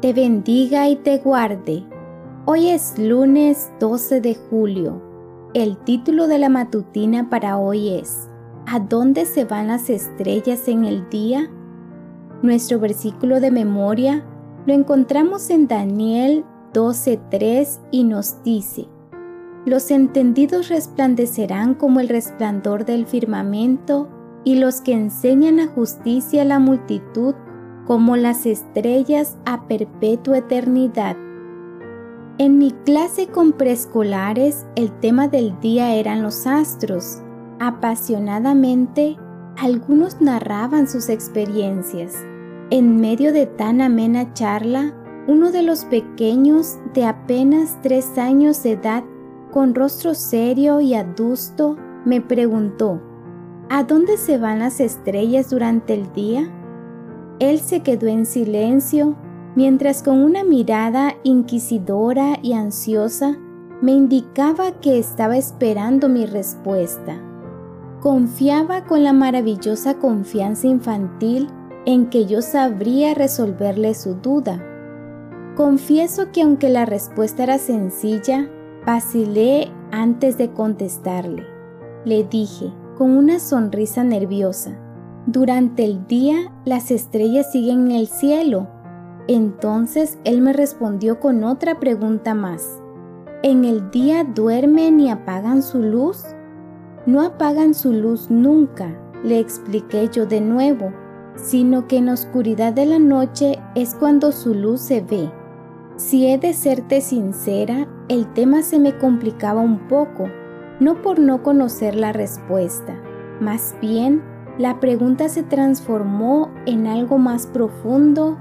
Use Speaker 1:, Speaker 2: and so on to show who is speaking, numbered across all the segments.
Speaker 1: te bendiga y te guarde. Hoy es lunes 12 de julio. El título de la matutina para hoy es ¿A dónde se van las estrellas en el día? Nuestro versículo de memoria lo encontramos en Daniel 12:3 y nos dice, Los entendidos resplandecerán como el resplandor del firmamento y los que enseñan a justicia a la multitud como las estrellas a perpetua eternidad. En mi clase con preescolares el tema del día eran los astros. Apasionadamente, algunos narraban sus experiencias. En medio de tan amena charla, uno de los pequeños de apenas tres años de edad, con rostro serio y adusto, me preguntó, ¿A dónde se van las estrellas durante el día? Él se quedó en silencio mientras con una mirada inquisidora y ansiosa me indicaba que estaba esperando mi respuesta. Confiaba con la maravillosa confianza infantil en que yo sabría resolverle su duda. Confieso que aunque la respuesta era sencilla, vacilé antes de contestarle. Le dije, con una sonrisa nerviosa, durante el día las estrellas siguen en el cielo. Entonces él me respondió con otra pregunta más. ¿En el día duermen y apagan su luz? No apagan su luz nunca, le expliqué yo de nuevo, sino que en la oscuridad de la noche es cuando su luz se ve. Si he de serte sincera, el tema se me complicaba un poco, no por no conocer la respuesta, más bien la pregunta se transformó en algo más profundo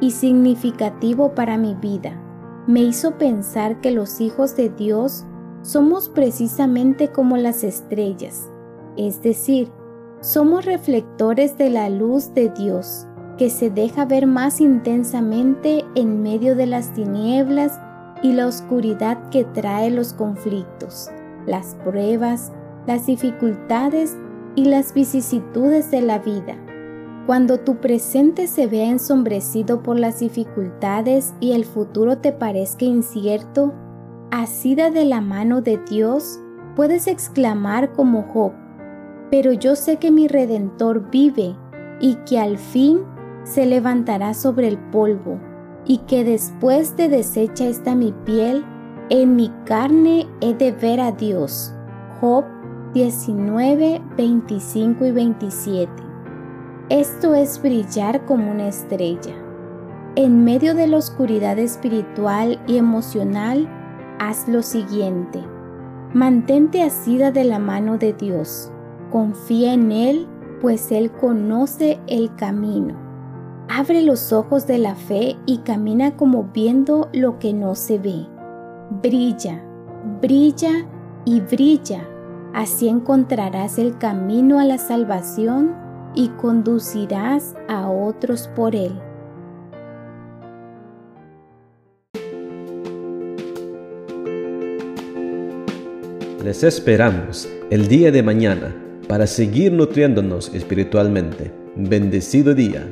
Speaker 1: y significativo para mi vida. Me hizo pensar que los hijos de Dios somos precisamente como las estrellas, es decir, somos reflectores de la luz de Dios, que se deja ver más intensamente en medio de las tinieblas y la oscuridad que trae los conflictos, las pruebas, las dificultades y las vicisitudes de la vida. Cuando tu presente se vea ensombrecido por las dificultades y el futuro te parezca incierto, asida de la mano de Dios, puedes exclamar como Job, pero yo sé que mi Redentor vive y que al fin se levantará sobre el polvo, y que después de deshecha esta mi piel, en mi carne he de ver a Dios. Job 19, 25 y 27. Esto es brillar como una estrella. En medio de la oscuridad espiritual y emocional, haz lo siguiente. Mantente asida de la mano de Dios. Confía en Él, pues Él conoce el camino. Abre los ojos de la fe y camina como viendo lo que no se ve. Brilla, brilla y brilla Así encontrarás el camino a la salvación y conducirás a otros por él.
Speaker 2: Les esperamos el día de mañana para seguir nutriéndonos espiritualmente. Bendecido día.